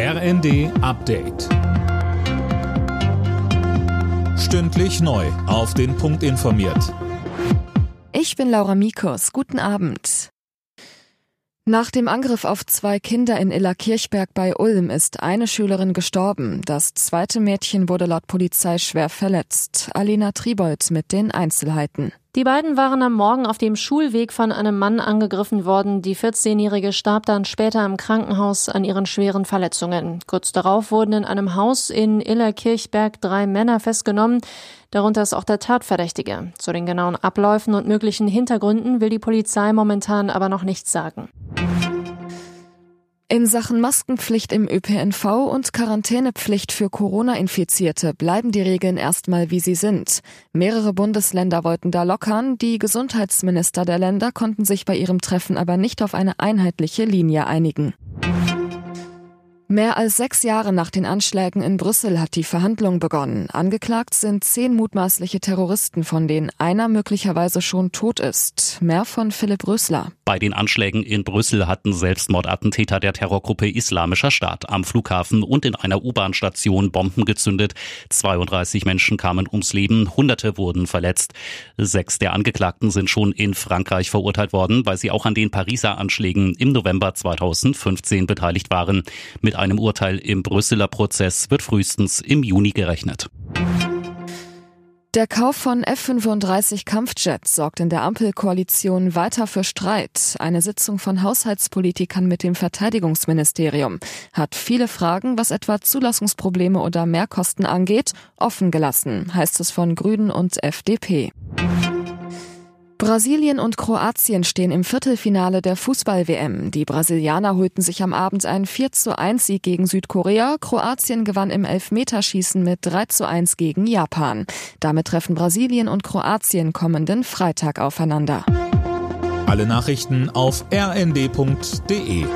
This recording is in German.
RND Update. Stündlich neu. Auf den Punkt informiert. Ich bin Laura Mikos. Guten Abend. Nach dem Angriff auf zwei Kinder in Illerkirchberg bei Ulm ist eine Schülerin gestorben. Das zweite Mädchen wurde laut Polizei schwer verletzt. Alina Tribold mit den Einzelheiten. Die beiden waren am Morgen auf dem Schulweg von einem Mann angegriffen worden. Die 14-Jährige starb dann später im Krankenhaus an ihren schweren Verletzungen. Kurz darauf wurden in einem Haus in Illerkirchberg drei Männer festgenommen. Darunter ist auch der Tatverdächtige. Zu den genauen Abläufen und möglichen Hintergründen will die Polizei momentan aber noch nichts sagen. In Sachen Maskenpflicht im ÖPNV und Quarantänepflicht für Corona-Infizierte bleiben die Regeln erstmal wie sie sind. Mehrere Bundesländer wollten da lockern, die Gesundheitsminister der Länder konnten sich bei ihrem Treffen aber nicht auf eine einheitliche Linie einigen. Mehr als sechs Jahre nach den Anschlägen in Brüssel hat die Verhandlung begonnen. Angeklagt sind zehn mutmaßliche Terroristen, von denen einer möglicherweise schon tot ist. Mehr von Philipp Rösler. Bei den Anschlägen in Brüssel hatten Selbstmordattentäter der Terrorgruppe Islamischer Staat am Flughafen und in einer U-Bahn-Station Bomben gezündet. 32 Menschen kamen ums Leben, Hunderte wurden verletzt. Sechs der Angeklagten sind schon in Frankreich verurteilt worden, weil sie auch an den Pariser Anschlägen im November 2015 beteiligt waren. Mit einem Urteil im Brüsseler Prozess wird frühestens im Juni gerechnet. Der Kauf von F-35 Kampfjets sorgt in der Ampelkoalition weiter für Streit. Eine Sitzung von Haushaltspolitikern mit dem Verteidigungsministerium hat viele Fragen, was etwa Zulassungsprobleme oder Mehrkosten angeht, offen gelassen, heißt es von Grünen und FDP. Brasilien und Kroatien stehen im Viertelfinale der Fußball-WM. Die Brasilianer holten sich am Abend einen 4 zu 1 Sieg gegen Südkorea. Kroatien gewann im Elfmeterschießen mit 3 zu 1 gegen Japan. Damit treffen Brasilien und Kroatien kommenden Freitag aufeinander. Alle Nachrichten auf rnd.de